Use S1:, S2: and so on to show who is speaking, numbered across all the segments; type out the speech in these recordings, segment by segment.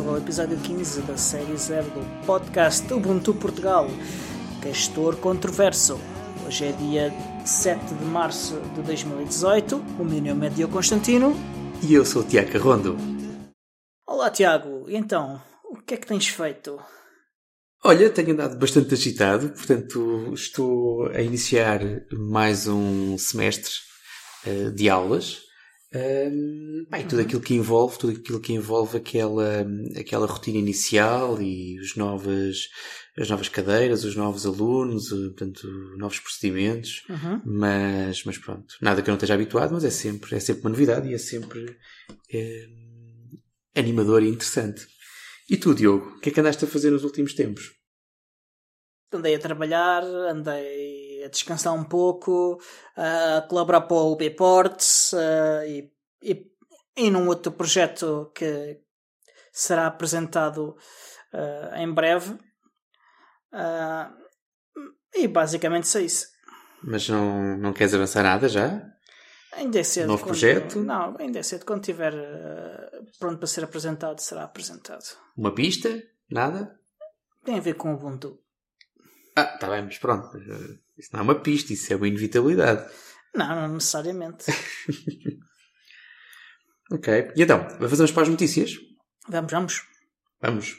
S1: Bem-vindos ao episódio 15 da série 0 do podcast Ubuntu Portugal, Castor Controverso. Hoje é dia 7 de março de 2018, o meu nome é Diogo Constantino.
S2: E eu sou o Tiago Rondo.
S1: Olá Tiago, então, o que é que tens feito?
S2: Olha, tenho andado bastante agitado, portanto estou a iniciar mais um semestre uh, de aulas. Um, bem, tudo uhum. aquilo que envolve, tudo aquilo que envolve aquela, aquela rotina inicial e os novas, as novas cadeiras, os novos alunos, portanto, novos procedimentos. Uhum. Mas, mas pronto, nada que eu não esteja habituado, mas é sempre, é sempre uma novidade e é sempre é, animador e interessante. E tu, Diogo, o que é que andaste a fazer nos últimos tempos?
S1: Andei a trabalhar, andei descansar um pouco, a colaborar para o Bports uh, e, e, e num outro projeto que será apresentado uh, em breve. Uh, e basicamente é isso.
S2: Mas não, não queres avançar nada já?
S1: Ainda é cedo.
S2: Novo quando, projeto?
S1: Não, ainda é cedo. Quando estiver uh, pronto para ser apresentado, será apresentado.
S2: Uma pista? Nada?
S1: Tem a ver com o Ubuntu.
S2: Ah, está bem, mas pronto. Eh, isso não é uma pista, isso é uma inevitabilidade.
S1: Não, não necessariamente.
S2: ok. E então, avançamos para as notícias?
S1: Vamos, vamos.
S2: Vamos.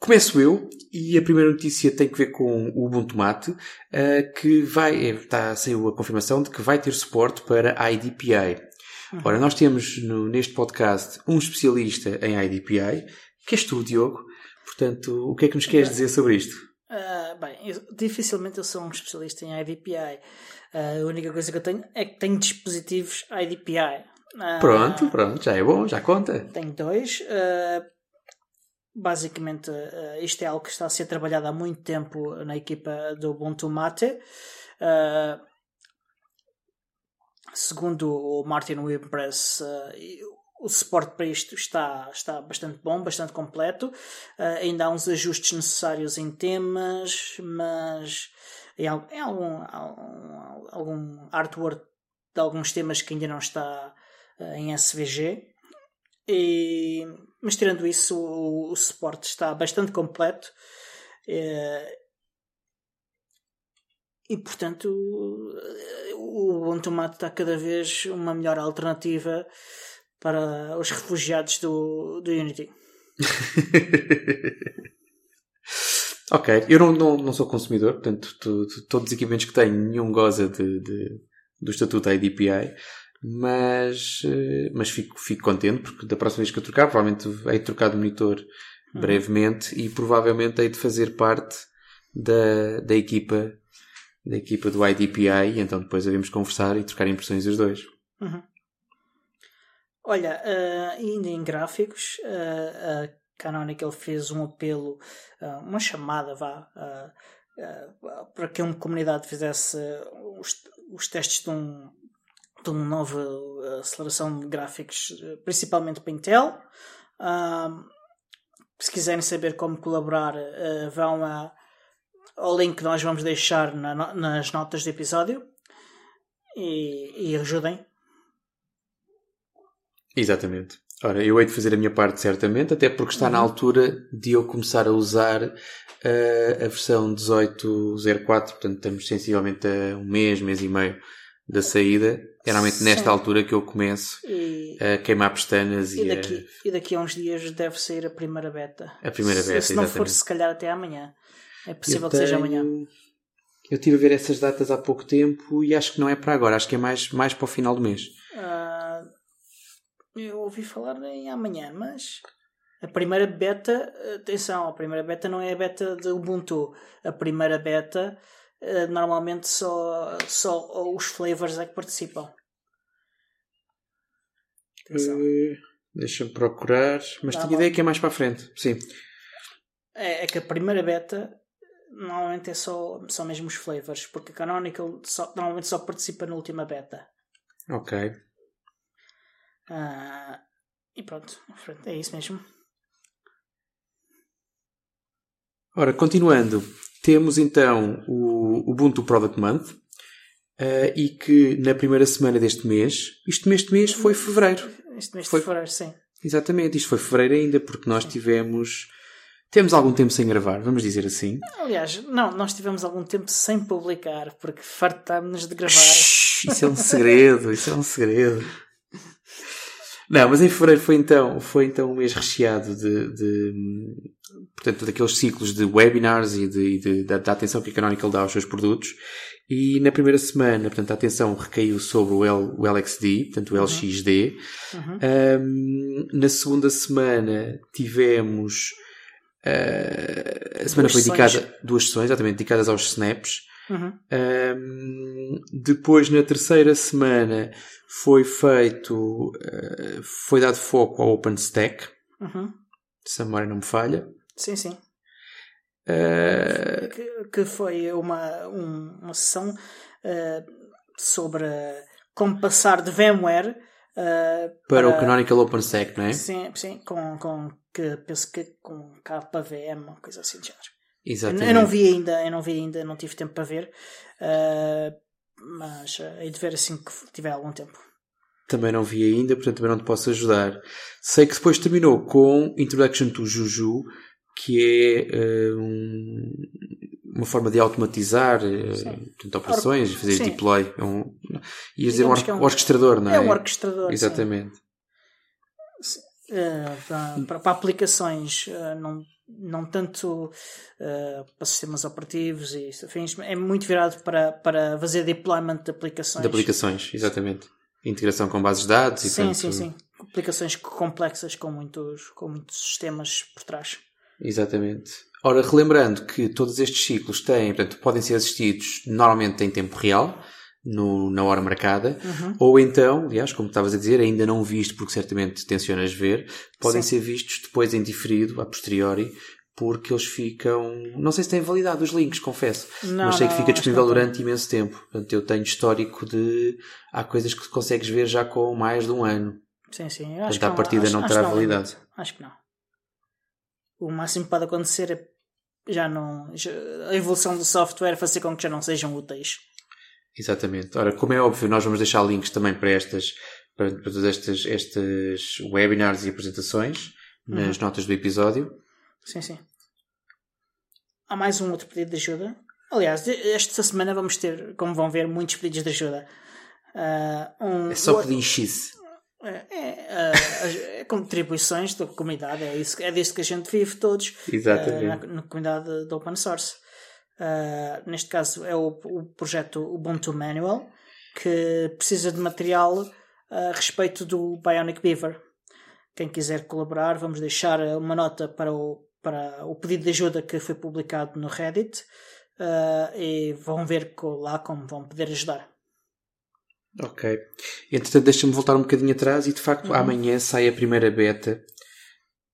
S2: Começo eu, e a primeira notícia tem que ver com o Ubuntu Mate, uh, que vai, está, saiu a confirmação de que vai ter suporte para IDPI. Uhum. Ora, nós temos no, neste podcast um especialista em IDPI, que és tu, Diogo. Portanto, o que é que nos queres dizer sobre isto?
S1: Uh, bem, eu, dificilmente eu sou um especialista em IDPI. Uh, ah, a única coisa que eu tenho é que tenho dispositivos IDPI.
S2: Uh, pronto, pronto, já é bom, já conta.
S1: Tenho dois basicamente isto é algo que está a ser trabalhado há muito tempo na equipa do Ubuntu Mate. Segundo o Martin Wimpress, o suporte para isto está, está bastante bom, bastante completo. ainda há uns ajustes necessários em temas, mas em, algum, algum, algum artwork de alguns temas que ainda não está em SVG. E, mas tirando isso, o, o suporte está bastante completo. É, e portanto, o Ubuntu Mate está cada vez uma melhor alternativa para os refugiados do, do Unity.
S2: ok, eu não, não, não sou consumidor, portanto, tu, tu, todos os equipamentos que tenho, nenhum goza de, de do estatuto IDPI mas, eh, mas fico, fico contente porque da próxima vez que eu trocar, provavelmente hei de trocar de monitor uhum. brevemente e provavelmente hei de fazer parte da, da equipa da equipa do IDPI e então depois havemos conversar e trocar impressões os dois.
S1: Uhum. Olha, uh, ainda em gráficos, uh, a Canonical fez um apelo, uh, uma chamada, vá, para que uma comunidade fizesse os, os testes de um, de uma nova aceleração de gráficos, principalmente para Intel. se quiserem saber como colaborar, vão a, ao link que nós vamos deixar na, nas notas do episódio e, e ajudem.
S2: Exatamente. Ora, eu hei de fazer a minha parte certamente, até porque está uhum. na altura de eu começar a usar uh, a versão 18.04, portanto estamos sensivelmente a um mês, mês e meio da saída. Normalmente Sim. nesta altura que eu começo e... a queimar pestanas
S1: e, e daqui, a... e daqui a uns dias deve sair a primeira beta.
S2: A primeira beta,
S1: se, se não for, se calhar até amanhã. É possível que seja amanhã.
S2: Eu estive a ver essas datas há pouco tempo e acho que não é para agora, acho que é mais, mais para o final do mês.
S1: Uh, eu ouvi falar em amanhã, mas a primeira beta, atenção, a primeira beta não é a beta de Ubuntu. A primeira beta eh, normalmente só, só os flavors é que participam.
S2: Uh, Deixa-me procurar, mas tenho ideia que é mais para a frente. Sim.
S1: É, é, que a primeira beta normalmente é só, só mesmo os flavors, porque a Canonical só, normalmente só participa na última beta.
S2: Ok.
S1: Uh, e pronto, é isso mesmo.
S2: Ora, continuando, temos então o Ubuntu Product Month uh, e que na primeira semana deste mês, isto mês mês foi fevereiro.
S1: Este mês
S2: foi,
S1: de fevereiro, sim.
S2: Exatamente, isto foi fevereiro ainda, porque nós tivemos. Temos algum tempo sem gravar, vamos dizer assim.
S1: Aliás, não, nós tivemos algum tempo sem publicar, porque fartámos-nos de gravar.
S2: Shhh, isso é um segredo, isso é um segredo. Não, mas em fevereiro foi então, foi então um mês recheado de, de portanto, daqueles ciclos de webinars e, de, de, da, da, atenção que a Canonical dá aos seus produtos. E na primeira semana, portanto, a atenção recaiu sobre o, L, o LXD, portanto, o LXD. Uhum. Um, na segunda semana tivemos uh, a semana duas foi dedicada sessões. duas sessões, exatamente, dedicadas aos snaps. Uhum. Um, depois, na terceira semana, foi feito, uh, foi dado foco ao OpenStack. Uhum. Se a memória não me falha.
S1: Sim, sim. Uh... Que, que, foi uma, um, uma sessão uh, sobre como passar de VMware uh,
S2: para, para, o Canonical OpenStack, não é?
S1: Sim, sim com, com que penso que com KVM, uma coisa assim de género. Exatamente. Eu não vi ainda, eu não vi ainda, não tive tempo para ver, mas hei de ver assim que tiver algum tempo.
S2: Também não vi ainda, portanto também não te posso ajudar. Sei que depois terminou com Introduction to Juju, que é uh, um, uma forma de automatizar uh, operações e fazer Sim. deploy. É um, ias dizer um, or é um orquestrador, não é?
S1: É um orquestrador.
S2: Exatamente.
S1: Uh, para, para, para, aplicações, não, não tanto para sistemas operativos e afins, é muito virado para, para fazer deployment de aplicações.
S2: De aplicações, exatamente. Integração com bases de dados e
S1: Sim, tanto... sim, sim. Aplicações complexas com muitos, com muitos sistemas por trás.
S2: Exatamente. Ora, relembrando que todos estes ciclos têm, portanto, podem ser assistidos normalmente em tempo real, no, na hora marcada, uhum. ou então, aliás, como estavas a dizer, ainda não visto, porque certamente tencionas ver, podem Sim. ser vistos depois em diferido, a posteriori, porque eles ficam. Não sei se têm validade os links, confesso, não, mas sei que fica disponível durante imenso tempo. Portanto, eu tenho histórico de. Há coisas que consegues ver já com mais de um ano.
S1: Sim, sim.
S2: Acho Portanto, a partida não, terá validade.
S1: Acho que não o máximo que pode acontecer é já não. Já, a evolução do software fazer com que já não sejam úteis.
S2: Exatamente. Ora, como é óbvio, nós vamos deixar links também para estas, para, para todas estas, estas webinars e apresentações nas uhum. notas do episódio.
S1: Sim, sim. Há mais um outro pedido de ajuda. Aliás, esta semana vamos ter, como vão ver, muitos pedidos de ajuda. Uh, um,
S2: é só pedir X.
S1: É, é, é, contribuições da comunidade, é, isso, é disso que a gente vive todos
S2: Exatamente.
S1: na, na, comunidade do open source. Uh, neste caso é o, o projeto Ubuntu Manual, que precisa de material a respeito do Bionic Beaver. Quem quiser colaborar, vamos deixar uma nota para o, para o pedido de ajuda que foi publicado no Reddit uh, e vão ver lá como vão poder ajudar.
S2: Ok. Entretanto, deixa-me voltar um bocadinho atrás e de facto uhum. amanhã sai a primeira beta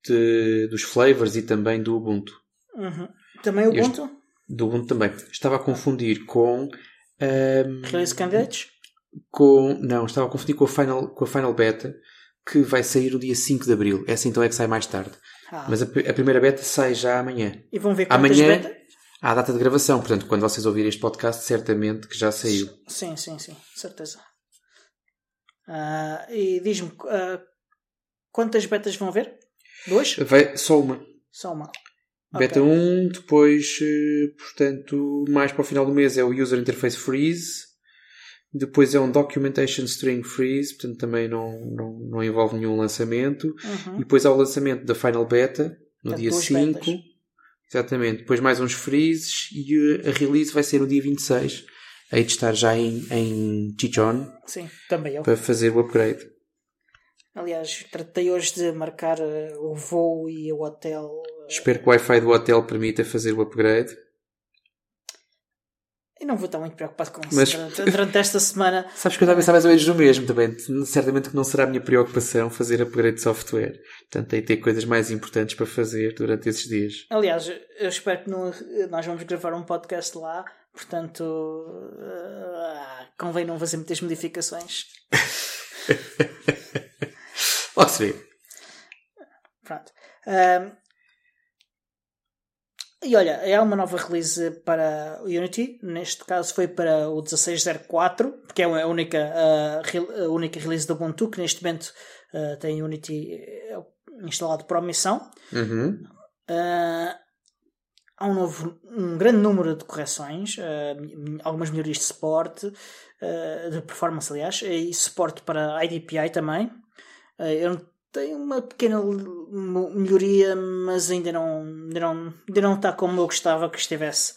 S2: de, dos flavors e também do Ubuntu.
S1: Uhum. Também o Ubuntu? Este,
S2: do Ubuntu também. Estava a confundir com.
S1: Um, Release Candidates?
S2: Com, não, estava a confundir com a, final, com a Final Beta que vai sair no dia 5 de Abril. Essa então é que sai mais tarde. Ah. Mas a, a, primeira beta sai já amanhã.
S1: E vão ver quantas amanhã, beta?
S2: Há a data de gravação, portanto, quando vocês ouvirem este podcast, certamente que já saiu.
S1: Sim, sim, sim, certeza. Uh, e diz-me uh, quantas betas vão haver? Duas?
S2: Vai, só uma.
S1: Só uma.
S2: Beta okay. 1, depois, eh, portanto, mais para o final do mês é o User Interface Freeze. Depois é um Documentation String Freeze, portanto também não, não, não envolve nenhum lançamento. Uhum. E depois há o lançamento da Final Beta, no dia 5. Betas. Exatamente. Depois mais uns freezes e a release vai ser no dia 26 hei de estar já em, em Chichon.
S1: Sim, também eu.
S2: Para fazer o upgrade.
S1: Aliás, tratei hoje de marcar eh, o voo e o hotel.
S2: Espero que o Wi-Fi do hotel permita fazer o upgrade.
S1: Eu não vou estar muito preocupado com isso Mas... durante, esta semana.
S2: Sabes que eu estava a pensar mais ou menos no mesmo também. Certamente que não será a minha preocupação fazer upgrade de software. Portanto, tem de ter coisas mais importantes para fazer durante esses dias.
S1: Aliás, eu espero que não, nós vamos gravar um podcast lá Portanto, uh, convém não fazer muitas modificações.
S2: Pode ser.
S1: Pronto. Uh, e olha, é uma nova release para Unity. Neste caso foi para o 16.04, porque é a única, uh, a única release do Ubuntu que neste momento uh, tem Unity instalado por omissão.
S2: Uhum.
S1: Uh, há um, novo, um grande número de correções, algumas melhorias de suporte, de performance, aliás, e suporte para IDPI também. eu tenho uma pequena melhoria, mas ainda não, ainda não, ainda não está como eu gostava que estivesse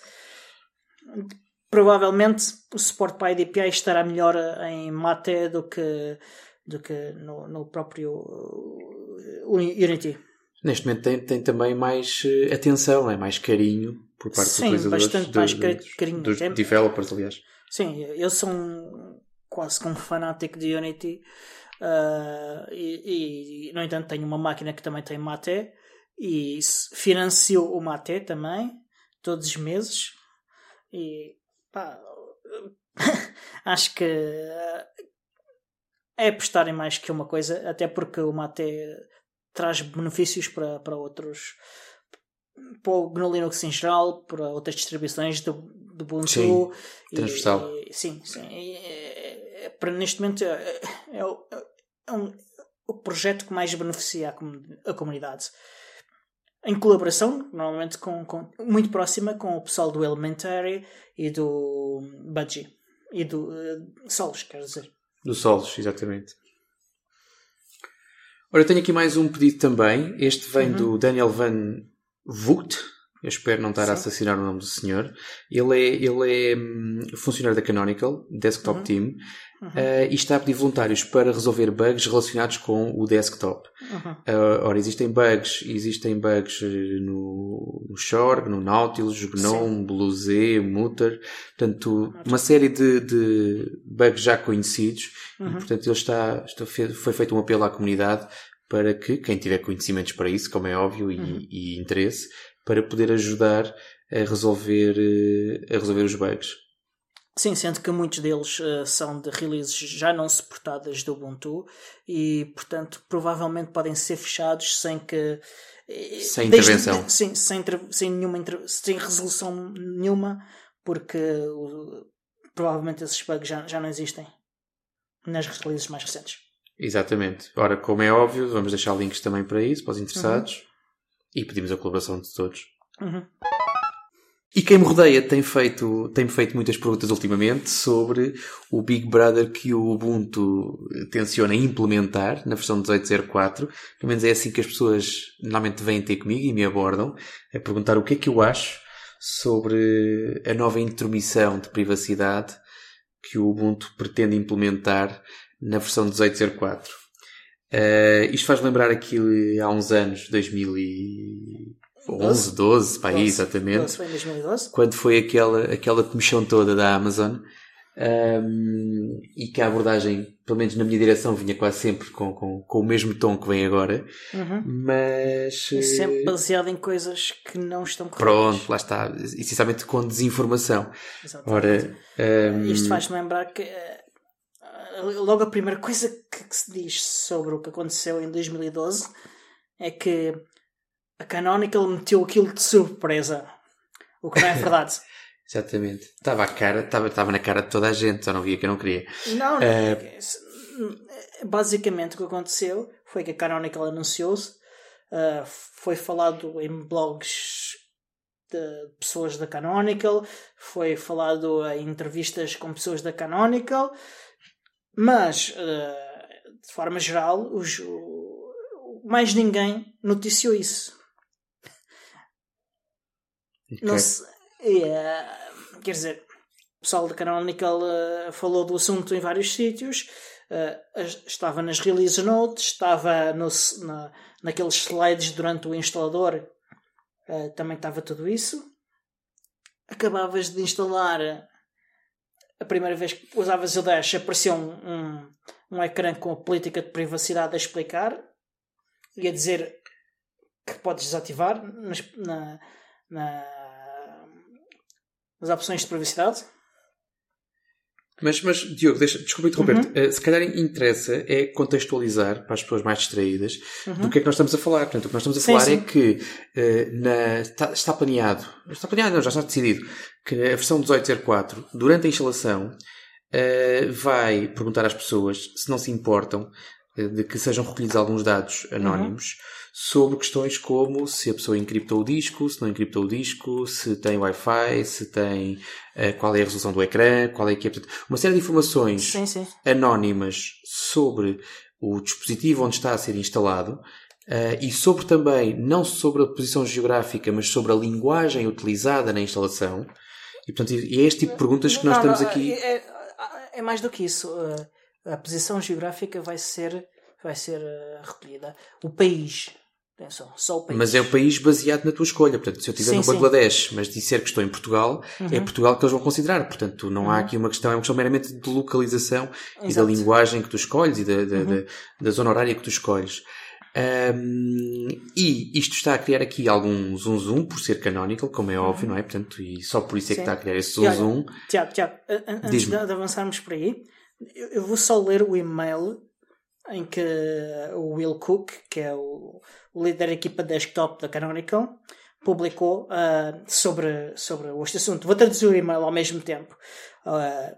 S1: provavelmente o suporte para a IDPI estará melhor em Mate do que, do que no, no próprio uh, Unity.
S2: Neste momento tem, tem também mais uh, atenção, é mais carinho por parte
S1: Sim,
S2: dos
S1: bastante
S2: dos,
S1: mais
S2: dos,
S1: carinho.
S2: dos developers, aliás.
S1: Sim, eu sou um, quase como um fanático de Unity uh, e, e, no entanto, tenho uma máquina que também tem Mate e financio o Mate também, todos os meses. E Pá, acho que eh, é apostarem mais que uma coisa, até porque o Mate traz benefícios para, para outros para o GNU Linux em geral, para outras distribuições do, do Ubuntu.
S2: Sim, transversal.
S1: E, sim, sim. E, é, é, para neste momento é, é, é, um, o projeto que mais beneficia a, a comunidade em colaboração, normalmente com, com, muito próxima com o pessoal do Elementary e do Budgie e do uh, Solos, quer dizer.
S2: Do Solos, exatamente. Ora, eu tenho aqui mais um pedido também. Este vem uhum. do Daniel Van Vogt. Eu espero não estar Sim. a assassinar o nome do senhor. Ele é, ele é um, funcionário da Canonical, Desktop uhum. Team, uhum. Uh, e está a pedir voluntários para resolver bugs relacionados com o desktop. Uhum. Uh, ora, existem bugs, existem bugs eh, no, no Shore, no Nautilus, GNOME, BlueZ, Mutter, portanto, uma série de, de bugs já conhecidos, e, uhum. portanto, ele está, está, foi feito um apelo à comunidade para que quem tiver conhecimentos para isso, como é óbvio, e, uhum. e interesse, para poder ajudar a resolver, a resolver os bugs.
S1: Sim, sendo que muitos deles uh, são de releases já não suportadas do Ubuntu e, portanto, provavelmente podem ser fechados sem que.
S2: Eh, sem desde, intervenção.
S1: Sim, sem, sem, nenhuma, sem resolução nenhuma, porque uh, provavelmente esses bugs já, já não existem nas releases mais recentes.
S2: Exatamente. Ora, como é óbvio, vamos deixar links também para isso, para os interessados, uhum. E pedimos a colaboração de todos.
S1: Uhum.
S2: E quem me rodeia tem feito, tem feito muitas perguntas ultimamente sobre o Big Brother que o Ubuntu tenciona implementar na versão 18.04. Pelo menos é assim que as pessoas normalmente vêm ter comigo e me abordam, a perguntar o que é que eu acho sobre a nova intromissão de privacidade que o Ubuntu pretende implementar na versão 18.04. Uh, eh, isto faz lembrar aquilo há uns anos, 2000 e 11, 12, para aí, exatamente.
S1: 12 foi em 2012.
S2: Quando foi aquela, aquela comissão toda da Amazon. Um, e que a abordagem, pelo menos na minha direção, vinha quase sempre com, com, com o mesmo tom que vem agora,
S1: uhum.
S2: mas
S1: e sempre eh, baseado em coisas que não estão corretas.
S2: Pronto, lá está, essencialmente com desinformação.
S1: Exatamente.
S2: Ora, um...
S1: Isto faz-me lembrar que uh, logo a primeira coisa que, que se diz sobre o que aconteceu em 2012 é que a Canonical meteu aquilo de surpresa. O que não é verdade.
S2: Exatamente. Estava, cara, estava, estava na cara de toda a gente, só não via que eu não queria.
S1: Não, não. Uh... Basicamente o que aconteceu foi que a Canonical anunciou-se, uh, foi falado em blogs de pessoas da Canonical, foi falado em entrevistas com pessoas da Canonical, mas uh, de forma geral, os, mais ninguém noticiou isso. Okay. Não se, uh, quer dizer, o pessoal da Canonical uh, falou do assunto em vários sítios, estava nas release notes, estava no, na, naqueles slides durante o instalador, também estava tudo isso. Acabavas de instalar a primeira vez que usavas o Dash apareceu um, um, um ecrã com a política de privacidade a explicar e a dizer que podes desativar nas, na, na, nas opções de privacidade.
S2: Mas, mas Diogo, deixa, desculpa interromper-te. Uhum. Uh, se calhar interessa é contextualizar para as pessoas mais distraídas uhum. do que é que nós estamos a falar. Portanto, o que nós estamos a sim, falar sim. é que uh, na, está, está, planeado, está planeado, não, já está decidido, que a versão 18.04, durante a instalação, uh, vai perguntar às pessoas se não se importam de que sejam recolhidos alguns dados anónimos uhum. sobre questões como se a pessoa encriptou o disco, se não encriptou o disco, se tem Wi-Fi, se tem uh, qual é a resolução do ecrã, qual é que é. Uma série de informações
S1: sim, sim.
S2: anónimas sobre o dispositivo onde está a ser instalado Uh, e sobre também, não sobre a posição geográfica, mas sobre a linguagem utilizada na instalação. E, portanto, é este tipo de perguntas que nós
S1: não,
S2: estamos aqui.
S1: É, é, é, mais do que isso. Uh, a posição geográfica vai ser, vai ser uh, recolhida. O país. Atenção, só o país.
S2: Mas é o país baseado na tua escolha. Portanto, se eu estiver no Bangladesh, sim. mas disser que estou em Portugal, é uhum. é Portugal que eles vão considerar. Portanto, não uhum. há aqui uma questão, é uma questão meramente de localização Exato. e da linguagem que tu escolhes e da, da, uhum. da, da zona horária que tu escolhes. Um, e isto está a criar aqui algum zoom zoom por ser canonical, como é óbvio, não é? Portanto, e só por isso é Sim. que está a criar esse zoom zoom.
S1: Tiago, Tiago, antes de avançarmos por aí, eu vou só ler o e-mail em que o Will Cook, que é o, líder da equipa desktop da Canonical, publicou uh, sobre, sobre este assunto. Vou traduzir o e-mail ao mesmo tempo. Uh,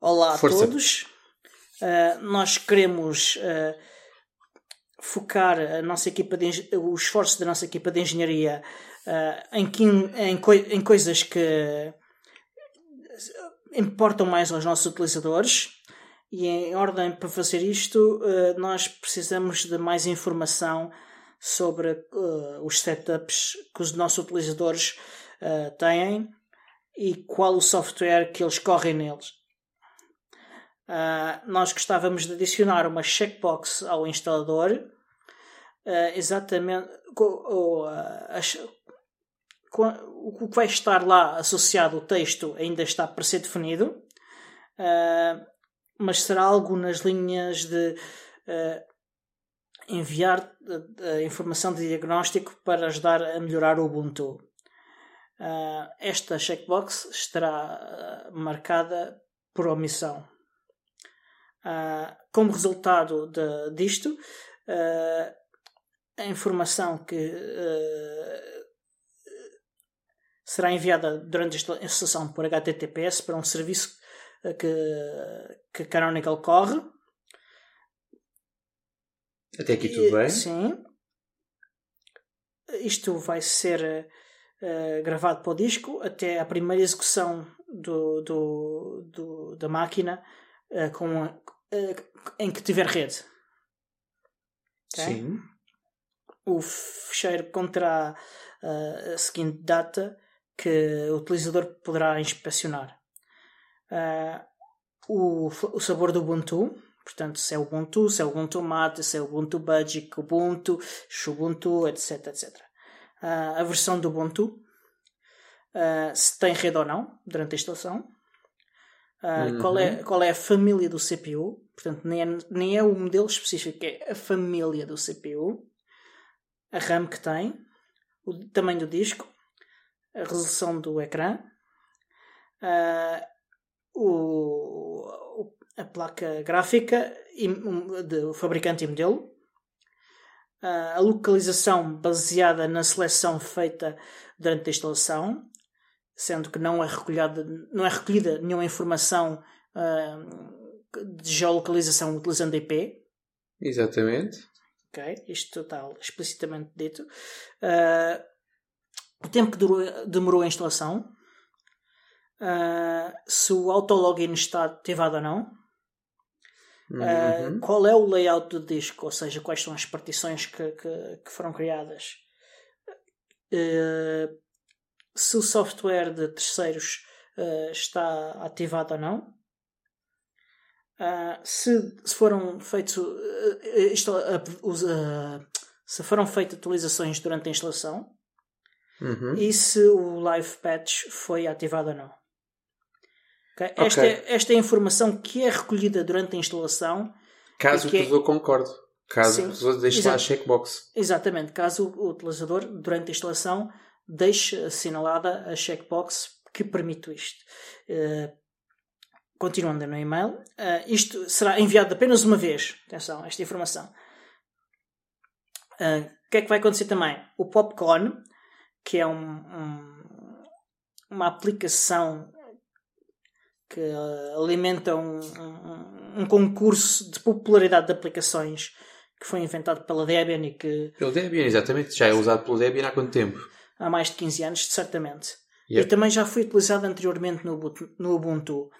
S1: olá Força. a todos. Uh, nós queremos focar a nossa equipa de, o esforço da nossa equipa de engenharia uh, em, em, em coisas que importam mais aos nossos utilizadores e em ordem para fazer isto uh, nós precisamos de mais informação sobre uh, os setups que os nossos utilizadores têm e qual o software que eles correm neles. Uh, nós gostávamos de adicionar uma checkbox ao instalador, uh, exatamente uh, o que vai estar lá associado ao texto ainda está para ser definido, mas será algo nas linhas de enviar informação de diagnóstico para ajudar a melhorar o Ubuntu. esta checkbox estará marcada por omissão. Uh, como resultado de, disto, uh, a informação que uh, será enviada durante esta instalação por HTTPS para um serviço que, que Canonical corre.
S2: Até aqui tudo bem?
S1: Sim. Isto vai ser gravado para o disco até a primeira execução do, do, do da máquina com uh, em que tiver rede.
S2: Okay? Sim.
S1: O fecheiro conterá uh, a seguinte data que o utilizador poderá inspecionar. Uh, o, o sabor do Ubuntu, portanto, se é Ubuntu, se é Ubuntu Mate, se é Ubuntu Budgie, Ubuntu, Xubuntu, etc, etc. Uh, a versão do Ubuntu, uh, se tem rede ou não durante a instalação, Uh, uhum. qual, é, qual é a família do CPU, portanto, nem é, nem é o modelo específico, é a família do CPU, a RAM que tem, o tamanho do disco, a resolução do ecrã, uh, o, a placa gráfica do fabricante e modelo, uh, a localização baseada na seleção feita durante a instalação, sendo que não é recolhida, não é recolhida nenhuma informação uh, de geolocalização utilizando IP.
S2: Exatamente.
S1: Ok, isto está explicitamente dito. Uh, o tempo que durou, demorou a instalação. Uh, se o autologin está ativado ou não. Uhum. qual é o layout do disco, ou seja, quais são as partições que, que, que foram criadas. Se o software de terceiros uh, está ativado ou não. Uh, se, se, foram feitos uh, se foram feitas atualizações durante a instalação
S2: uhum.
S1: e se o live patch foi ativado ou não. Okay? Okay. Esta, é, esta é a informação que é recolhida durante a instalação.
S2: Caso o utilizador é... concorde. Caso Sim, o utilizador deixe lá a checkbox.
S1: Exatamente. Caso o utilizador, durante a instalação, deixe assinalada a checkbox que permite isto. Uh, continuando no e-mail, uh, isto será enviado apenas uma vez. Atenção, esta informação. Uh, o que é que vai acontecer também? O Popcorn, que é um, um, uma aplicação que alimenta um, um, um, concurso de popularidade de aplicações que foi inventado pela Debian e que.
S2: Pelo Debian, exatamente. Já é usado pelo Debian há quanto tempo?
S1: Há mais de 15 anos, certamente. Yep. E também já foi utilizado anteriormente no, no Ubuntu.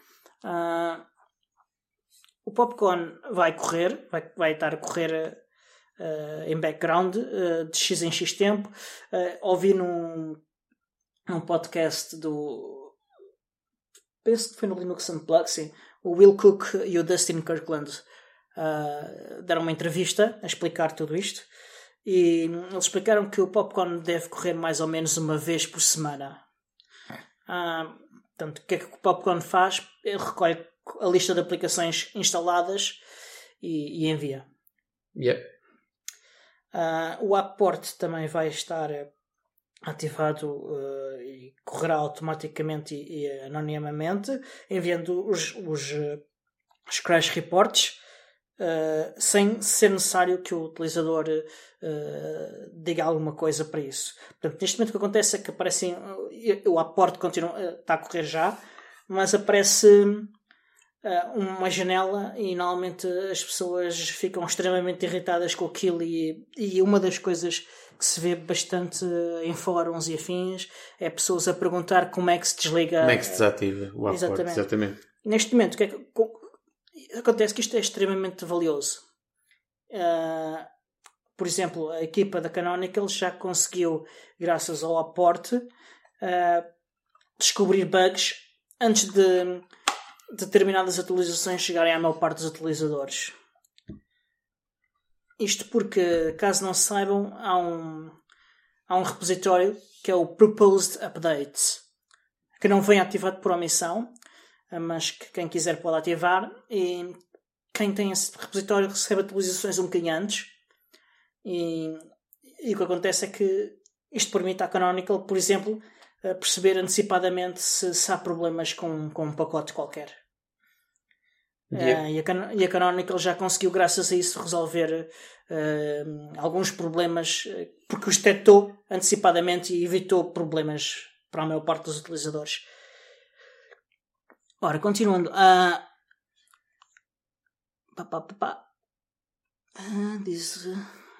S1: Uh, o Popcorn vai correr, vai, vai estar a correr uh, em background uh, de X em X tempo. ouvi num, num podcast do. Penso que foi no Linux Unplugged, sim. O Will Cook e o Dustin Kirkland deram uma entrevista a explicar tudo isto. E eles explicaram que o Popcorn deve correr mais ou menos uma vez por semana. Ah, portanto, o que é que o Popcorn faz? Ele recolhe a lista de aplicações instaladas e, e envia.
S2: Yeah.
S1: Uh, o Apport também vai estar ativado uh, e correrá automaticamente e, e, anonimamente, enviando os, os, os crash reports uh, sem ser necessário que o utilizador uh, diga alguma coisa para isso. Portanto, neste momento o que acontece é que aparecem. O aporte continua, está a correr já, mas aparece uma janela e normalmente as pessoas ficam extremamente irritadas com aquilo e, e uma das coisas que se vê bastante em fóruns e afins é pessoas a perguntar como é que se desliga
S2: como é que se desativa o aporte, exatamente. exatamente.
S1: Neste momento, que é que, acontece que isto é extremamente valioso. Uh, por exemplo, a equipa da Canonical já conseguiu, graças ao aporte, uh, descobrir bugs antes de determinadas atualizações chegarem à maior parte dos utilizadores. Isto porque, caso não saibam, há um, há um repositório que é o Proposed Updates, que não vem ativado por omissão, mas que quem quiser pode ativar. E quem tem esse repositório recebe atualizações um bocadinho antes. E, e o que acontece é que isto permite à Canonical, por exemplo, perceber antecipadamente se, se há problemas com, com um pacote qualquer. Yeah. Uh, e, a e, a Canonical já conseguiu, graças a isso, resolver uh, alguns problemas eh, porque os detectou antecipadamente e evitou problemas para a maior parte dos utilizadores. Ora, continuando. Uh... Pá, pá, pá. Uh, diz...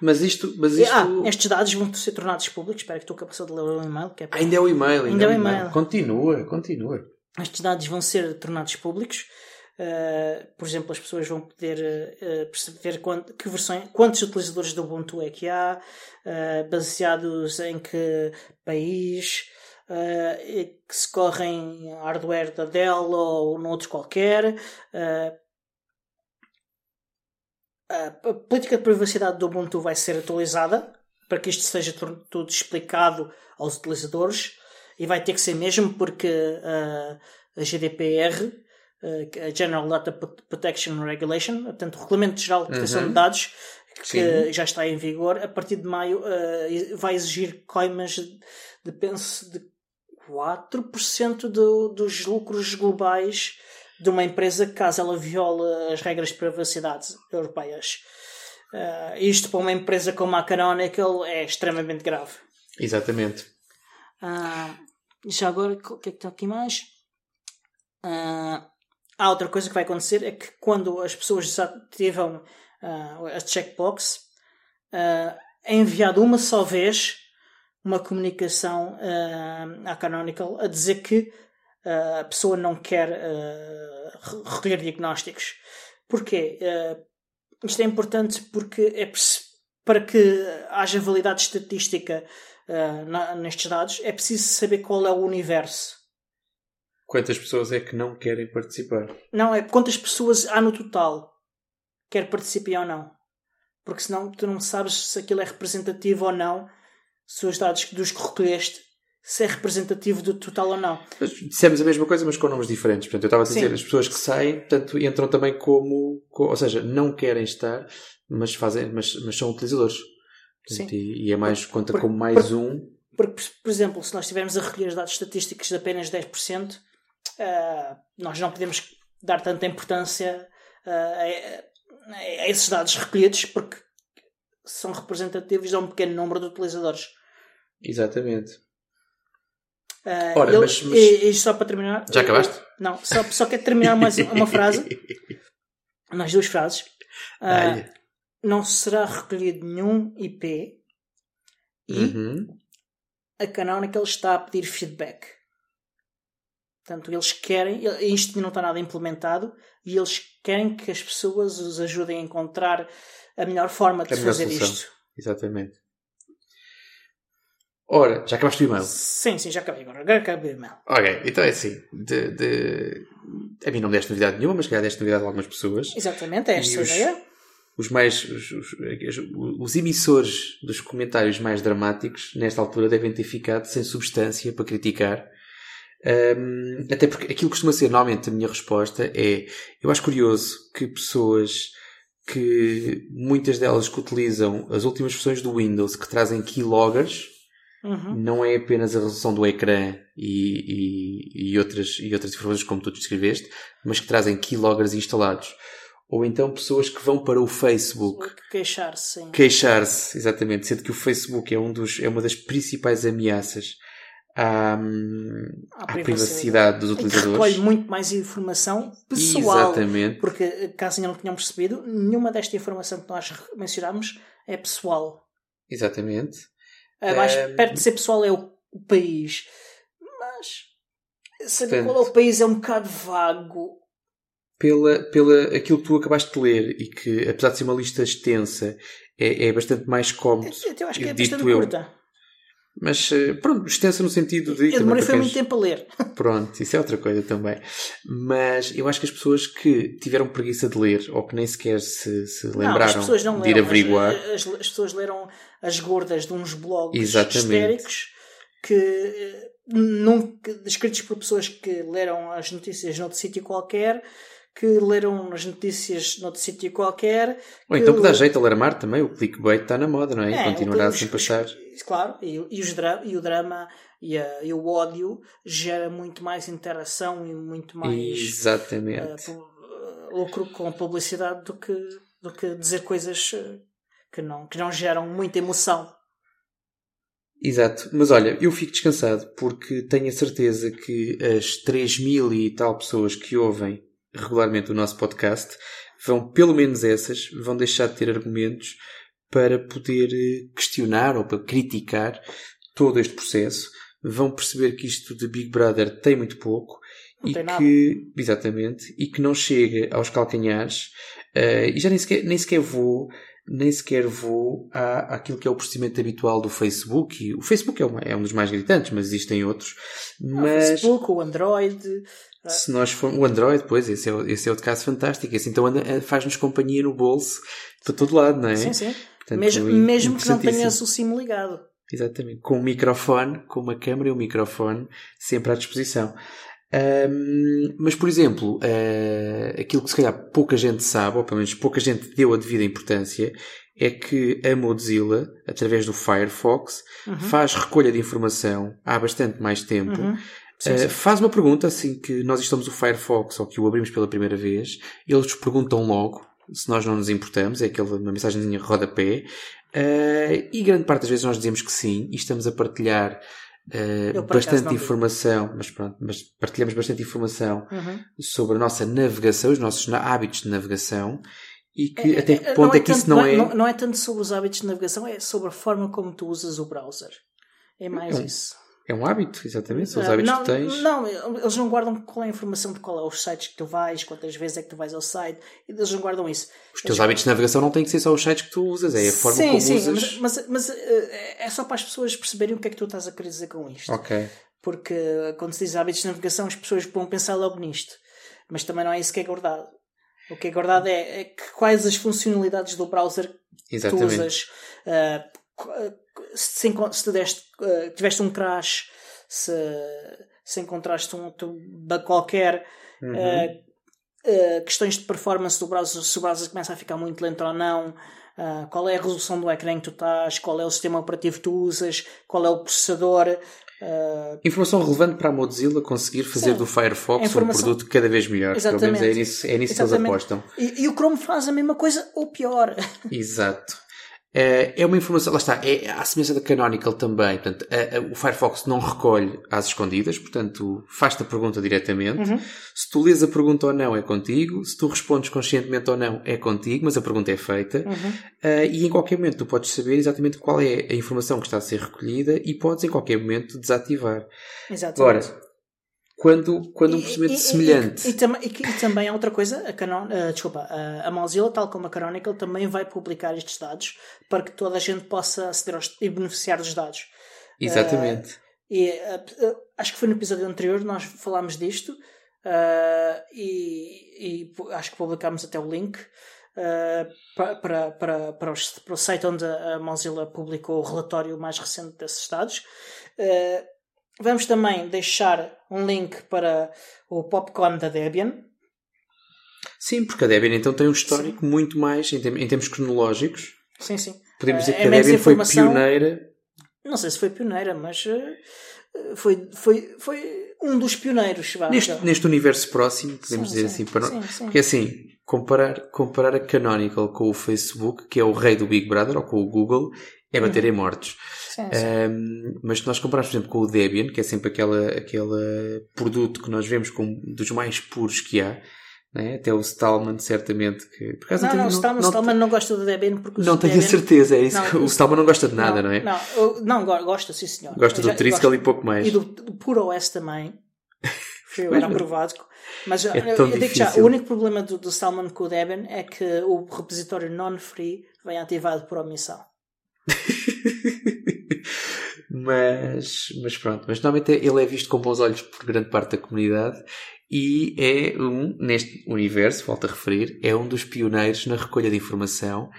S2: Mas isto, mas isto...
S1: Ah, estes dados vão ser tornados públicos. Espera que estou capaçado de ler o e-mail. Que é
S2: para... Ainda é o e-mail. Ainda, ainda é o é e-mail. Continua, continua.
S1: Estes dados vão ser tornados públicos. Uh, por exemplo, as pessoas vão poder uh, perceber quant, que versões, quantos utilizadores do Ubuntu é que há, uh, baseados em que país, que se correm hardware da Dell ou noutro qualquer. Uh, a política de privacidade do Ubuntu vai ser atualizada para que isto seja tudo explicado aos utilizadores e vai ter que ser mesmo porque uh, a GDPR, uh, a General Data Protection Regulation, portanto, o Regulamento Geral de Proteção uhum. de Dados, que Sim. já está em vigor, a partir de maio uh, vai exigir coimas de, penso, de 4% do, dos lucros globais de uma empresa caso ela viole as regras de privacidade europeias. Uh, isto para uma empresa como a Canonical é extremamente grave.
S2: Exatamente.
S1: Uh, já agora, o que é que está aqui mais? Uh, há outra coisa que vai acontecer é que quando as pessoas desativam uh, a checkbox, é enviado uma só vez uma comunicação uh, à Canonical a dizer que uh, a pessoa não quer uh, recolher diagnósticos. Porquê? Isto é importante porque é para que haja validade estatística na, nestes dados é preciso saber qual é o universo.
S2: Quantas pessoas é que não querem participar?
S1: Não, é quantas pessoas há no total quer participar ou não. Porque senão tu não sabes se aquilo é representativo ou não se os dados dos que recolheste se é representativo do total ou não.
S2: Mas dissemos a mesma coisa, mas com nomes diferentes. Portanto, eu estava a dizer, Sim. as pessoas que saem, portanto, entram também como, como, ou seja, não querem estar, mas fazem, mas, mas são utilizadores. Portanto, Sim. E, e, é mais, conta como mais um.
S1: Porque, por exemplo, se nós estivermos a recolher os dados estatísticos de apenas 10%, uh, ah, nós não podemos dar tanta importância uh, a, a esses dados recolhidos, porque são representativos de um pequeno número de utilizadores.
S2: Exatamente.
S1: Uh,
S2: Ora,
S1: ele-
S2: mas- mas-
S1: E, e só para terminar.
S2: Já acabaste?
S1: Não, só, só quero terminar mais uma frase. nas duas frases.
S2: Dá-lhe.
S1: não será recolhido nenhum IP e
S2: Uhum.
S1: a Canonical está a pedir feedback. Portanto, eles querem, isto não está nada implementado, e eles querem que as pessoas os ajudem a encontrar a melhor forma de
S2: A
S1: fazer isto.
S2: Exatamente. Ora, já acabaste o e-mail?
S1: Sim, sim, já acabei agora. Agora acabei o e-mail.
S2: Ok, então é assim. De, de- A mim não me deste novidade nenhuma, mas calhar deste novidade a algumas pessoas.
S1: Exatamente, é esta a
S2: os-
S1: ideia.
S2: Os mais. Os, os- os emissores dos comentários mais dramáticos, nesta altura, devem ter ficado sem substância para criticar. Ahm, até porque aquilo costuma ser normalmente a minha resposta é eu acho curioso que pessoas que muitas delas que utilizam as últimas versões do Windows que trazem keyloggers
S1: Uhum.
S2: não é apenas a resolução do ecrã e, e, e outras, e outras informações como tu descreveste, mas que trazem keyloggers instalados. Ou então pessoas que vão para o Facebook
S1: Queixar-se,
S2: queixar-se, exatamente, sendo que o Facebook é, um dos, é uma das principais ameaças à,
S1: À
S2: à
S1: privacidade.
S2: privacidade dos
S1: E
S2: utilizadores.
S1: recolhe muito mais informação pessoal.
S2: Exatamente.
S1: Porque, caso ainda não tenham percebido, nenhuma desta informação que nós mencionámos é pessoal.
S2: Exatamente.
S1: A mais
S2: Ehm,
S1: perto de ser pessoal é o, o país. Mas saber
S2: Portanto-
S1: qual é o país é um bocado vago.
S2: Pela, pela aquilo que tu acabaste de ler e que, apesar de ser uma lista extensa, é, é bastante mais cómodo.
S1: Eu, eu acho que é bastante
S2: eu.
S1: curta.
S2: Mas, eh, pronto, extensa no sentido de.
S1: Eu demorei foi muito tempo a ler.
S2: Pronto, isso é outra coisa também. Mas eu acho que as pessoas que tiveram preguiça de ler ou que nem sequer se, se
S1: não,
S2: lembraram
S1: pessoas não
S2: de ir
S1: leram.
S2: averiguar.
S1: As, as- as pessoas leram as gordas de uns blogs
S2: Exatamente.
S1: histéricos que eh, nunca, escritos por pessoas que leram as notícias noutro sítio qualquer, que leram as notícias noutro sítio qualquer.
S2: Ou então que dá jeito a alarmar também, o clickbait está na moda, não é?
S1: É,
S2: Continuará a
S1: os-
S2: passar.
S1: Claro, e, e os e o drama e, a- e o ódio gera muito mais interação e muito mais
S2: Exatamente.
S1: eh, lucro com publicidade do que, do que dizer coisas eh, que não, que não geram muita emoção.
S2: Exato. Mas olha, eu fico descansado porque tenho a certeza que as 3 mil e tal pessoas que ouvem regularmente o nosso podcast vão, pelo menos essas, vão deixar de ter argumentos para poder eh, questionar ou para criticar todo este processo. Vão perceber que isto de Big Brother tem muito pouco
S1: Não
S2: e
S1: tem nada.
S2: que, exatamente, e que não chega aos calcanhares. eh, e já nem sequer, nem sequer vou nem sequer vou à, àquilo que é o procedimento habitual do Facebook. E o Facebook é, uma- é um dos mais gritantes, mas existem outros.
S1: O
S2: Mas
S1: Facebook, o Android,
S2: se nós. O Android, pois, esse é, o- esse é outro caso fantástico. Esse então eh, faz-nos companhia no bolso para todo lado, não é?
S1: sim, sim.
S2: Portanto,
S1: mesmo, mesmo que não tenhas o SIM ligado.
S2: Exatamente. Com um microfone, com uma câmera e um microfone sempre à disposição. Ahm, mas, por exemplo, eh, aquilo que se calhar pouca gente sabe, ou pelo menos pouca gente deu a devida importância, é que a Mozilla, através do Firefox, faz recolha de informação há bastante mais tempo.
S1: Uhum. Sim,
S2: Uh,
S1: sim.
S2: faz uma pergunta assim que nós estamos o Firefox ou que o abrimos pela primeira vez, eles perguntam logo se nós não nos importamos, é aquela uma mensagenzinha rodapé, uh, e grande parte das vezes nós dizemos que sim, e estamos a partilhar uh, bastante informação, mas pronto, mas partilhamos bastante informação
S1: Uhum.
S2: sobre a nossa navegação, os nossos hábitos de navegação, e que até que
S1: É,
S2: ponto é, que
S1: tanto-
S2: isso não é.
S1: Não, não é tanto sobre os hábitos de navegação, é sobre a forma como tu usas o browser. É mais
S2: Não.
S1: isso.
S2: É um hábito, exatamente, são os hábitos
S1: não,
S2: que tens.
S1: Não, eles não guardam qual é a informação de qual é os sites que tu vais, quantas vezes é que tu vais ao site. Eles não guardam isso.
S2: Os teus hábitos de navegação não têm que ser só os sites que tu usas, é a forma
S1: sim,
S2: como
S1: sim,
S2: usas.
S1: mas, mas, mas, eh, é só para as pessoas perceberem o que é que tu estás a querer dizer com isto.
S2: Ok.
S1: Porque quando se diz hábitos de navegação, as pessoas vão pensar logo nisto. Mas também não é isso que é guardado. O que é guardado é, é quais as funcionalidades do browser que tu usas. Ah, se, encon- se tu deste, ah, tiveste um crash, se, se encontraste um bug qualquer,
S2: Uhum.
S1: ah, ah, questões de performance do browser, se o browser começa a ficar muito lento ou não, ah, qual é a resolução do ecrã que tu estás, qual é o sistema operativo que tu usas, qual é o processador.
S2: Informação relevante para a Mozilla conseguir fazer
S1: Sim.
S2: do Firefox
S1: Informação-
S2: um produto cada vez melhor. Pelo menos é
S1: Exatamente.
S2: nisso, é nisso que eles
S1: Exatamente.
S2: apostam.
S1: e, e o Chrome faz a mesma coisa ou pior.
S2: Exato. Uh, é uma informação, lá está, é a semelhança da Canonical também. Portanto, a, a, o Firefox não recolhe às escondidas, portanto, faz-te a pergunta diretamente. Uhum. Se tu lês a pergunta ou não, é contigo. Se tu respondes conscientemente ou não, é contigo, mas a pergunta é feita. Uhum. Uh, e em qualquer momento tu podes saber exatamente qual é a informação que está a ser recolhida e podes em qualquer momento desativar.
S1: Exatamente. Agora,
S2: quando, quando um procedimento e, semelhante.
S1: E, e, e, também há outra coisa, a, Canon, uh, desculpa, a, a Mozilla, tal como a Canonical, também vai publicar estes dados para que toda a gente possa aceder aos, e beneficiar dos dados.
S2: Exatamente. Uh,
S1: e uh, acho que foi no episódio anterior nós falámos disto e, acho que publicámos até o link. para, para, para, para, os, para o site onde a Mozilla publicou o relatório mais recente desses dados. Vamos também deixar um link para o Popcorn da Debian.
S2: Sim, porque a Debian então tem um histórico sim. muito mais em, em, termos cronológicos.
S1: Sim, sim.
S2: Podemos dizer é, que a Debian foi pioneira.
S1: Não sei se foi pioneira, mas uh, foi, foi, foi um dos pioneiros.
S2: Vá, neste, neste universo próximo, podemos sim, dizer sim, assim. Para sim, sim. Porque assim, comparar, comparar a Canonical com o Facebook, que é o rei do Big Brother, ou com o Google, é bater uhum. em mortos. Sim, sim. Um, mas se nós compararmos, por exemplo, com o Debian, que é sempre aquela, aquele produto que nós vemos como dos mais puros que há, né? até o Stallman, certamente. Que,
S1: por não, não, não, o Stallman, não, Stallman não gosta do Debian porque
S2: Não tenho
S1: Debian...
S2: a certeza, é isso. Não, o Stallman não gosta de nada, não,
S1: não
S2: é?
S1: Não, não, gosta, sim senhor.
S2: Gosta do Triskel e pouco mais.
S1: E do, do Puro OS também. Foi agora aprovado. Mas é eu, eu digo já, o único problema do, do Stallman com o Debian é que o repositório non-free vem ativado por omissão.
S2: mas, mas pronto, mas normalmente ele é visto com bons olhos por grande parte da comunidade e é um, neste universo, volto a referir, é um dos pioneiros na recolha de informação,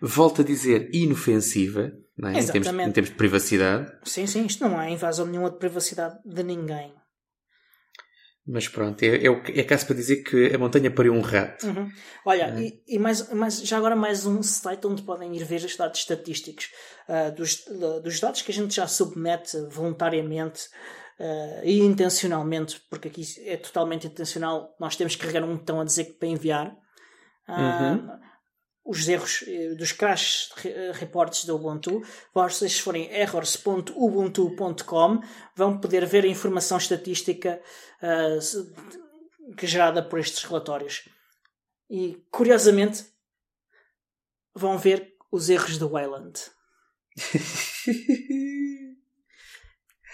S2: volto a dizer inofensiva, é? em, termos, em termos de privacidade.
S1: Sim, sim, isto não há invasão nenhuma de privacidade de ninguém.
S2: Mas pronto, é, é, é caso para dizer que a montanha pariu um rato.
S1: Uhum. Olha, é. e, e, mais, mais, já agora mais um site onde podem ir ver os dados estatísticos uh, dos, dos dados que a gente já submete voluntariamente uh, e intencionalmente, porque aqui é totalmente intencional, nós temos que carregar um botão a dizer que para enviar. Uh, uhum os erros eh, dos crash eh, reports do Ubuntu. Vocês forem errors.ubuntu.com vão poder ver a informação estatística uh, gerada por estes relatórios. E, curiosamente, vão ver os erros do Wayland.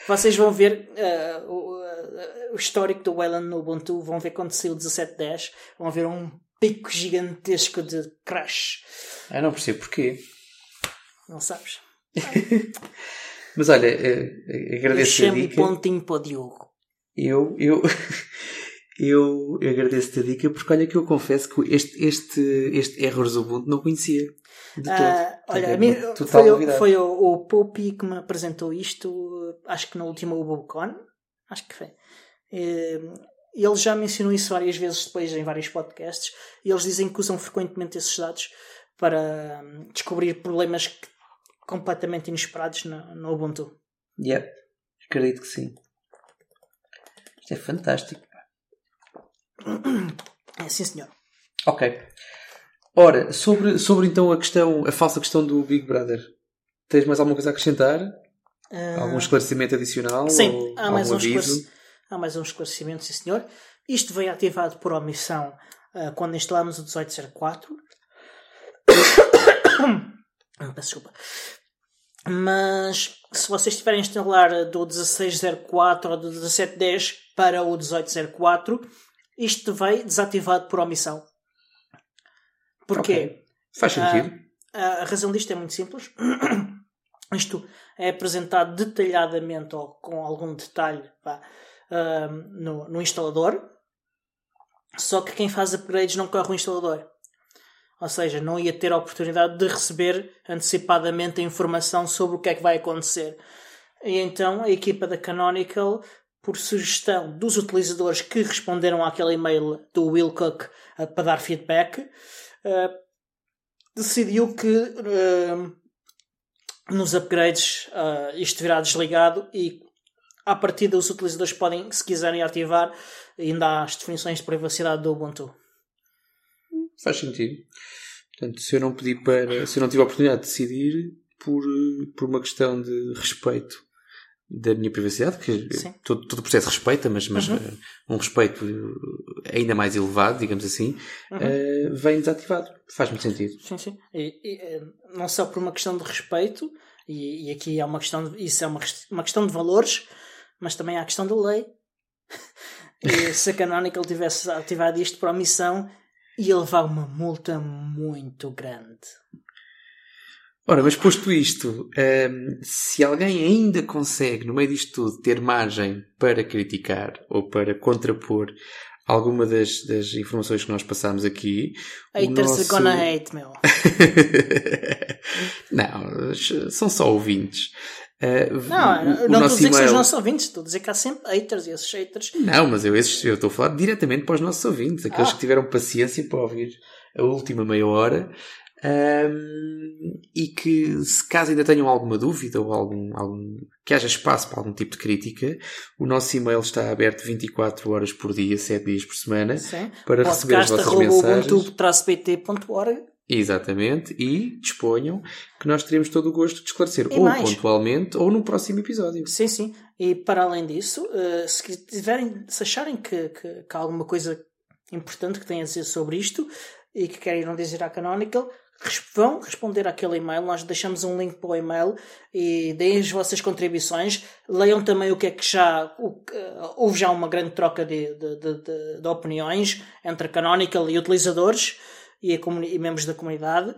S1: Vocês vão ver uh, o, uh, o, histórico do Wayland no Ubuntu, vão ver quando saiu 17.10, vão ver um pico gigantesco de crash.
S2: Ah, não percebo porquê.
S1: Não sabes?
S2: Mas olha, eh, agradeço
S1: a dica. pontinho para o Diogo.
S2: Eu, eu, eu agradeço-te a dica porque olha que eu confesso que este, este, este Errors Ubuntu não conhecia. De todo. Uh,
S1: olha, mim, foi, o, foi o, o Popi que me apresentou isto, acho que no último UbuCon, acho que foi. Eh, ele já mencionou isso várias vezes depois em vários podcasts e eles dizem que usam frequentemente esses dados para hum, descobrir problemas completamente inesperados no, no Ubuntu.
S2: Yeah, acredito que sim. Isto é fantástico.
S1: É sim, senhor.
S2: Ok. Ora, sobre, sobre então a questão, a falsa questão do Big Brother, tens mais alguma coisa a acrescentar? Uh... Algum esclarecimento adicional?
S1: Sim, há mais um esclarecimento Há mais um esclarecimento, sim senhor. Isto veio ativado por omissão uh, quando instalamos o 1804. Peço desculpa. Mas se vocês tiverem a instalar do 1604 ou do 1710 para o 1804, isto veio desativado por omissão. Porquê? Okay.
S2: Faz sentido. Uh,
S1: a razão disto é muito simples. Isto é apresentado detalhadamente ou com algum detalhe pá, no, no instalador, só que quem faz upgrades não corre o instalador. Ou seja, não ia ter a oportunidade de receber antecipadamente a informação sobre o que é que vai acontecer. E então a equipa da Canonical, por sugestão dos utilizadores que responderam àquele e-mail do Will Cook uh, para dar feedback, uh, decidiu que uh, nos upgrades isto virá desligado e à partida os utilizadores podem, se quiserem ativar, ainda há as definições de privacidade do Ubuntu.
S2: Faz sentido. Portanto, se eu não pedi para, se eu não tive a oportunidade de decidir por, por uma questão de respeito da minha privacidade, que todo, todo o processo respeita, mas, mas uhum. uh, um respeito ainda mais elevado, digamos assim, uhum. uh, vem desativado. Faz muito sentido.
S1: Sim, sim. E, e, eh, não só por uma questão de respeito, e, e aqui é uma questão de, isso é uma, uma questão de valores, mas também há a questão da lei. e se a Canonical tivesse ativado isto por omissão, ia levar uma multa muito grande.
S2: Ora, mas posto isto, um, ehm, se alguém ainda consegue, no meio disto tudo, ter margem para criticar ou para contrapor alguma das, das informações que nós passámos aqui.
S1: Haters nosso... gonna hate, meu.
S2: não, são só ouvintes.
S1: Uh, não, o, não estou a dizer que são os nossos ouvintes, estou a dizer que há sempre haters e esses haters.
S2: Não, mas eu, esses, eu estou a falar diretamente para os nossos ouvintes, aqueles ah. que tiveram paciência para ouvir a última meia hora um, e que, se caso ainda tenham alguma dúvida ou algum, algum, que haja espaço para algum tipo de crítica, o nosso e-mail está aberto 24 horas por dia, 7 dias por semana, Sim. para Podcast receber as vossas mensagens. Exatamente, e disponham que nós teremos todo o gosto de esclarecer, e ou mais. pontualmente, ou no próximo episódio.
S1: Sim, sim. E para além disso, uh, se tiverem, se acharem que, que, que há alguma coisa importante que têm a dizer sobre isto e que querem dizer à Canonical, vão responder àquele e-mail, nós deixamos um link para o e-mail e deem as vossas contribuições, leiam também o que é que já o, uh, houve já uma grande troca de, de, de, de opiniões entre a Canonical e utilizadores e, e, membros da comunidade.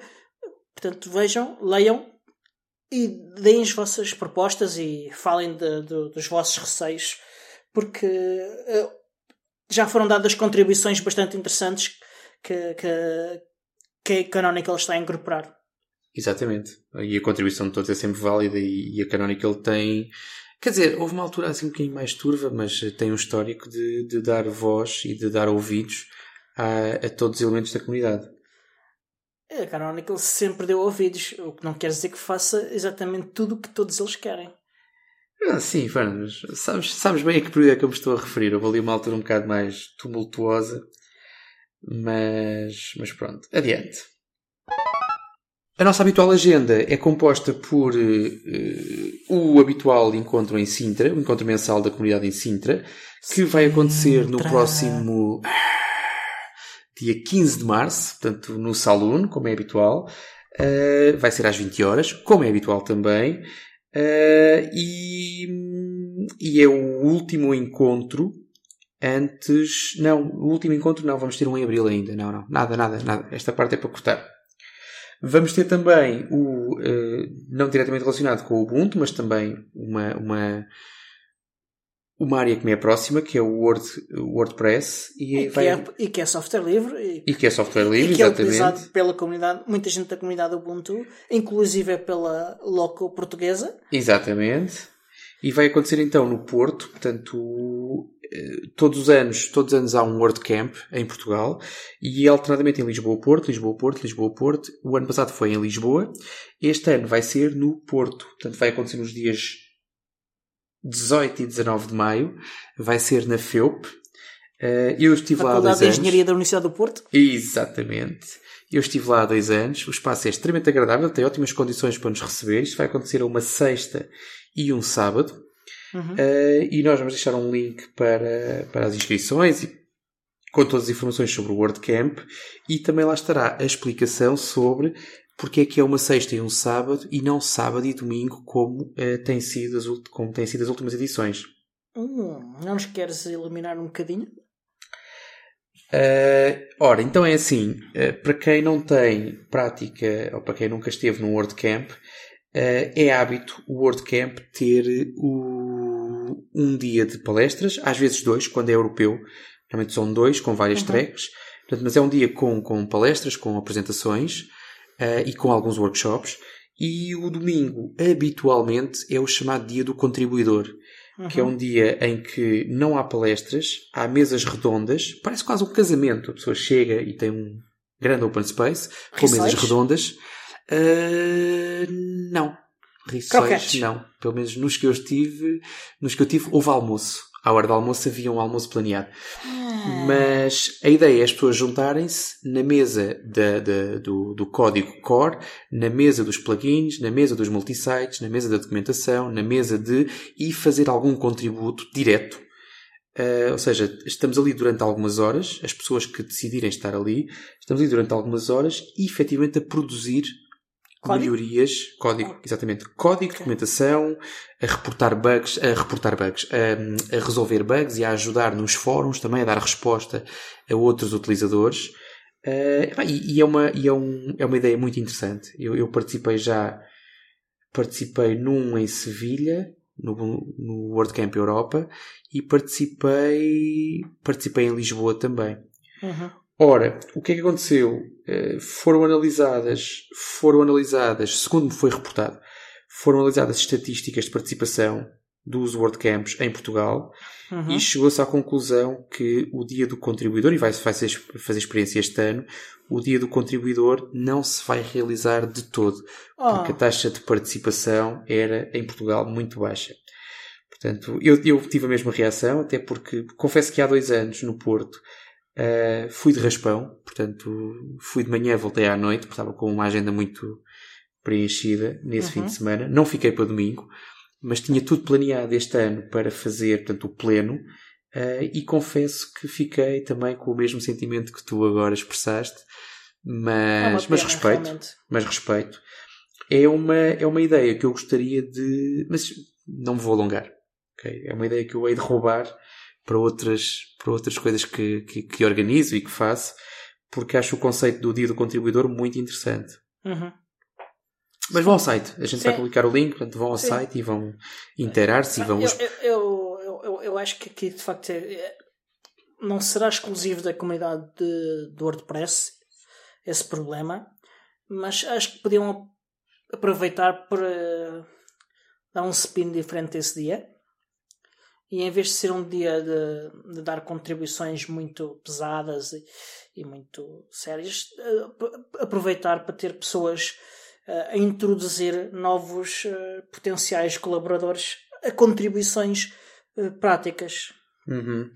S1: Portanto, vejam, leiam e deem as vossas propostas e falem dos vossos receios, porque uh, já foram dadas contribuições bastante interessantes que, que que a Canonical está a incorporar.
S2: Exatamente. E a contribuição de todos é sempre válida e, e a Canonical tem. Quer dizer, houve uma altura assim um bocadinho mais turva, mas tem um histórico de, de dar voz e de dar ouvidos a, a todos os elementos da comunidade.
S1: A Canonical sempre deu ouvidos, o que não quer dizer que faça exatamente tudo o que todos eles querem.
S2: Ah, sim, Fernando, sabes, sabes bem a que período é que eu me estou a referir. Houve ali uma altura um bocado mais tumultuosa mas, mas pronto, adiante. A nossa habitual agenda é composta por uh, o habitual encontro em Sintra, o encontro mensal da comunidade em Sintra, que vai acontecer no próximo dia 15 de março, portanto no Saloon, como é habitual. Uh, vai ser às 20 horas, como é habitual também. Uh, e, e é o último encontro antes. Não, o último encontro não, vamos ter um em abril ainda. Não, não, nada, nada, nada. Esta parte é para cortar. Vamos ter também o, uh, não diretamente relacionado com o Ubuntu, mas também uma, uma, uma área que me é próxima, que é o Word, WordPress.
S1: E, e, vai... que é, e, que é, software livre.
S2: E, que é software livre, e que exatamente. é utilizado
S1: pela comunidade, muita gente da comunidade Ubuntu, inclusive pela loco portuguesa.
S2: Exatamente. E vai acontecer então no Porto, portanto, eh, todos os anos, todos os anos há um WordCamp em Portugal e alternadamente em Lisboa-Porto, Lisboa-Porto, Lisboa-Porto. O ano passado foi em Lisboa. Este ano vai ser no Porto. Portanto, vai acontecer nos dias 18 e 19 de maio. Vai ser na FEUP. Eh, eu estive lá há dois anos.
S1: Engenharia da Universidade do Porto?
S2: Exatamente. Eu estive lá há dois anos. O espaço é extremamente agradável, tem ótimas condições para nos receber. Isto vai acontecer a uma sexta e um sábado. Uhum. Uh, e nós vamos deixar um link para, para as inscrições e com todas as informações sobre o WordCamp e também lá estará a explicação sobre porque é que é uma sexta e um sábado e não sábado e domingo como, uh, tem, sido as, como têm sido as últimas edições.
S1: Hum, não nos queres eliminar um bocadinho?
S2: Uh, ora, então é assim, uh, para quem não tem prática ou para quem nunca esteve num WordCamp, Uh, é hábito o WordCamp ter o, um dia de palestras, às vezes dois, quando é europeu. Realmente são dois, com várias uhum. tracks. Portanto, mas é um dia com, com palestras, com apresentações uh, e com alguns workshops. E o domingo, habitualmente, é o chamado dia do contribuidor. Uhum. Que é um dia em que não há palestras, há mesas redondas, parece quase um casamento. A pessoa chega e tem um grande open space, com mesas redondas Uh, não. Rissóis, não. Pelo menos nos que eu estive, nos que eu tive, houve almoço. À hora do almoço havia um almoço planeado. Mas a ideia é as pessoas juntarem-se na mesa da, da, do, do código core, na mesa dos plugins, na mesa dos multisites, na mesa da documentação, na mesa de e fazer algum contributo direto. Uh, ou seja, estamos ali durante algumas horas, as pessoas que decidirem estar ali, estamos ali durante algumas horas e efetivamente a produzir Código? melhorias, código, exatamente, código, okay. documentação, a reportar bugs, a reportar bugs, a, a, resolver bugs e a ajudar nos fóruns também a dar resposta a outros utilizadores. Uh, e, e, é uma, e é, um, é uma ideia muito interessante. Eu, eu participei já, participei num em Sevilha, no, no WordCamp Europa, e participei, participei em Lisboa também. Uhum. Ora, o que é que aconteceu? Eh, foram analisadas, foram analisadas, segundo me foi reportado, foram analisadas estatísticas de participação dos WordCamps em Portugal uhum. e chegou-se à conclusão que o dia do contribuidor, e vai, vai fazer experiência este ano, o dia do contribuidor não se vai realizar de todo, oh. porque a taxa de participação era em Portugal muito baixa. Portanto, eu, eu tive a mesma reação, até porque confesso que há dois anos no Porto Uh, fui de raspão, portanto, fui de manhã, voltei à noite, porque estava com uma agenda muito preenchida nesse uhum. fim de uhum. semana. Não fiquei para domingo, mas tinha tudo planeado este ano para fazer, portanto, o pleno. Uh, e confesso que fiquei também com o mesmo sentimento que tu agora expressaste, mas, é pena, mas respeito, realmente. mas respeito. É uma, é uma ideia que eu gostaria de, mas não me vou alongar. Okay? É uma ideia que eu hei de roubar para outras, para outras coisas que, que, que organizo e que faço, porque acho o conceito do dia do contribuidor muito interessante. Uhum. Mas vão ao site, a gente Sim. vai publicar o link, portanto vão ao Sim. site e vão interar-se e vão.
S1: Eu, eu, eu, eu, acho que aqui de facto é, é, não será exclusivo da comunidade de, do WordPress esse problema, mas acho que podiam aproveitar para dar um spin diferente esse dia e em vez de ser um dia de, de dar contribuições muito pesadas e, e muito sérias, uh, aproveitar para ter pessoas uh, a introduzir novos uh, potenciais colaboradores a contribuições práticas. Uhum.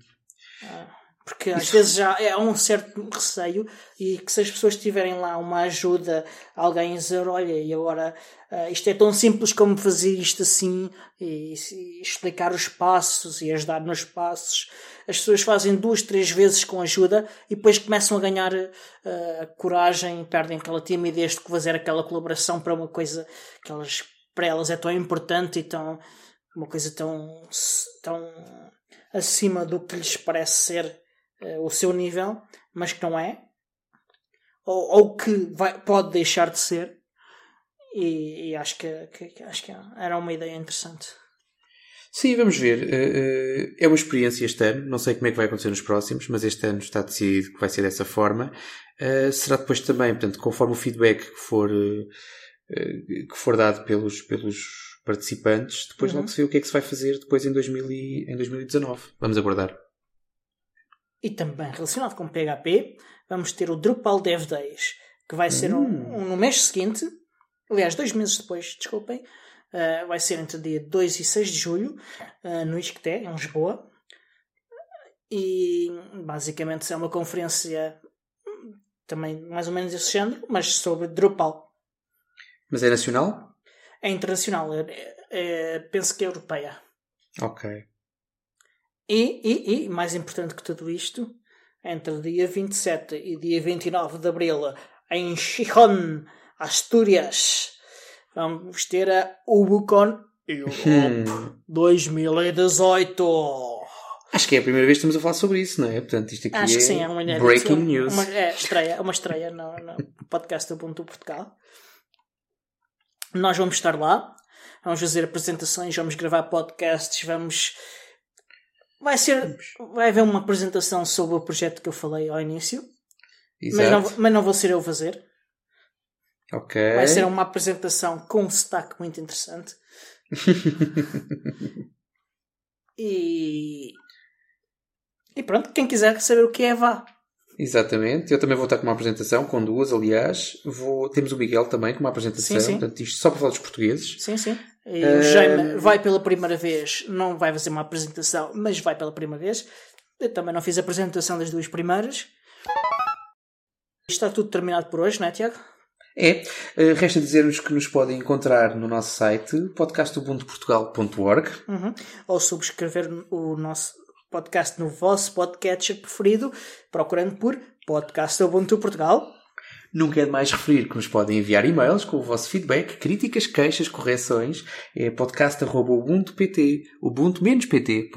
S1: Ah. Porque às vezes já é um certo receio e que se as pessoas tiverem lá uma ajuda, alguém dizer, olha, e agora uh, isto é tão simples como fazer isto assim e, e, explicar os passos e ajudar nos passos. As pessoas fazem duas, três vezes com ajuda e depois começam a ganhar uh, coragem, perdem aquela timidez de fazer aquela colaboração para uma coisa que elas, para elas é tão importante e tão, uma coisa tão, tão acima do que lhes parece ser uh, o seu nível, mas que não é, ou, ou que vai, pode deixar de ser, e, e acho, que, que, acho que era uma ideia interessante.
S2: Sim, vamos ver. Uh, uh, é uma experiência este ano. Não sei como é que vai acontecer nos próximos, mas este ano está decidido que vai ser dessa forma. Será depois também, portanto, conforme o feedback que for, que for dado pelos, pelos participantes, depois uhum. logo se vê o que é que se vai fazer depois em, 2000 e, em 2019. Vamos aguardar.
S1: E também relacionado com PHP, vamos ter o Drupal Dev Days, que vai ser um, hum. um, no mês seguinte, aliás, dois meses depois, desculpem, uh, vai ser entre dia 2 e 6 de julho, uh, no Isqueté, em Lisboa. E basicamente é uma conferência também mais ou menos desse género, mas sobre Drupal.
S2: Mas é nacional?
S1: É internacional, é, é, penso que é europeia.
S2: Ok.
S1: E, e, e, mais importante que tudo isto, entre dia 27 e dia 29 de abril, em Chichon, Astúrias, vamos ter a Ubucon Europe 2018.
S2: Acho que é a primeira vez que estamos a falar sobre isso, não é? Portanto, isto aqui
S1: Acho
S2: é,
S1: que sim, é uma
S2: breaking uma, news.
S1: Uma, é, estreia, uma estreia no, no podcast do Portugal. Nós vamos estar lá, vamos fazer apresentações, vamos gravar podcasts, vamos Vai ser. Vai haver uma apresentação sobre o projeto que eu falei ao início. Mas não, mas não vou ser eu a fazer.
S2: Ok.
S1: Vai ser uma apresentação com um destaque muito interessante. e. E pronto, quem quiser saber o que é, vá.
S2: Exatamente, eu também vou estar com uma apresentação, com duas, aliás. Vou... Temos o Miguel também com uma apresentação, sim, sim. portanto, isto só para falar dos portugueses.
S1: Sim, sim. E o Jaime vai pela primeira vez, não vai fazer uma apresentação, mas vai pela primeira vez. Eu também não fiz a apresentação das duas primeiras. Está tudo terminado por hoje, não é, Tiago?
S2: É. Uh, resta dizer-vos que nos podem encontrar no nosso site podcastubuntuportugal.org
S1: uhum. ou subscrever o nosso podcast no vosso podcatcher preferido, procurando por Podcast Ubuntu Portugal.
S2: Nunca é demais referir que nos podem enviar e-mails com o vosso feedback, críticas, queixas, correções. É podcast.ubuntu.pt, ubuntu-pt.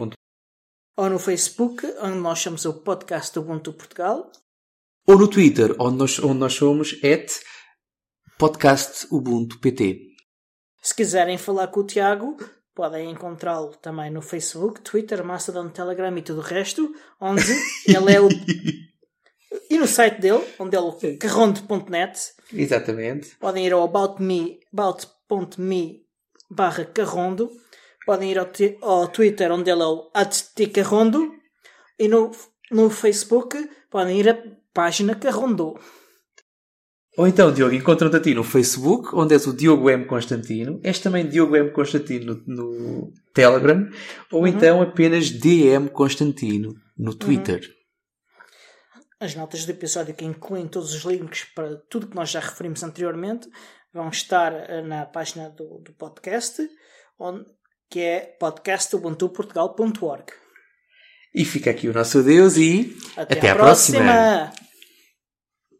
S1: Ou no Facebook, onde nós chamamos o Podcast Ubuntu Portugal.
S2: Ou no Twitter, onde nós, onde nós somos at podcast Ubuntu PT.
S1: Se quiserem falar com o Tiago, podem encontrá-lo também no Facebook, Twitter, Mastodon, Telegram e tudo o resto, onde ele é o. e no site dele, onde é o carronde.net.
S2: Exatamente.
S1: Podem ir ao about.me about barra carrondo. Podem ir ao, ao, Twitter, onde ele é o atticarrondo. E no, no Facebook, podem ir à página Carrondo.
S2: Ou então, Diogo, encontram-te a ti no Facebook, onde és o Diogo M. Constantino. És também Diogo M. Constantino no, no Telegram. Ou uhum. então apenas DM Constantino no Twitter. Uhum.
S1: As notas do episódio que incluem todos os links para tudo que nós já referimos anteriormente vão estar eh, na página do, do podcast, onde, que é podcastubuntuportugal.org.
S2: E fica aqui o nosso adeus e
S1: até, até à próxima. próxima.